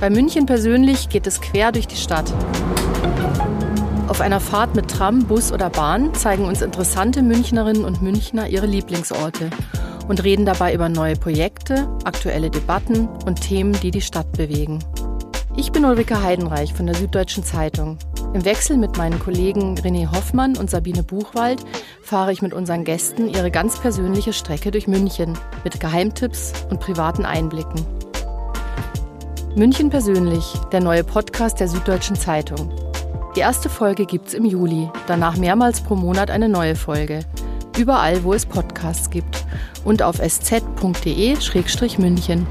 Bei München persönlich geht es quer durch die Stadt. Auf einer Fahrt mit Tram, Bus oder Bahn zeigen uns interessante Münchnerinnen und Münchner ihre Lieblingsorte und reden dabei über neue Projekte, aktuelle Debatten und Themen, die die Stadt bewegen. Ich bin Ulrike Heidenreich von der Süddeutschen Zeitung. Im Wechsel mit meinen Kollegen René Hoffmann und Sabine Buchwald fahre ich mit unseren Gästen ihre ganz persönliche Strecke durch München mit Geheimtipps und privaten Einblicken. München persönlich, der neue Podcast der Süddeutschen Zeitung. Die erste Folge gibt's im Juli, danach mehrmals pro Monat eine neue Folge. Überall, wo es Podcasts gibt und auf sz.de-münchen.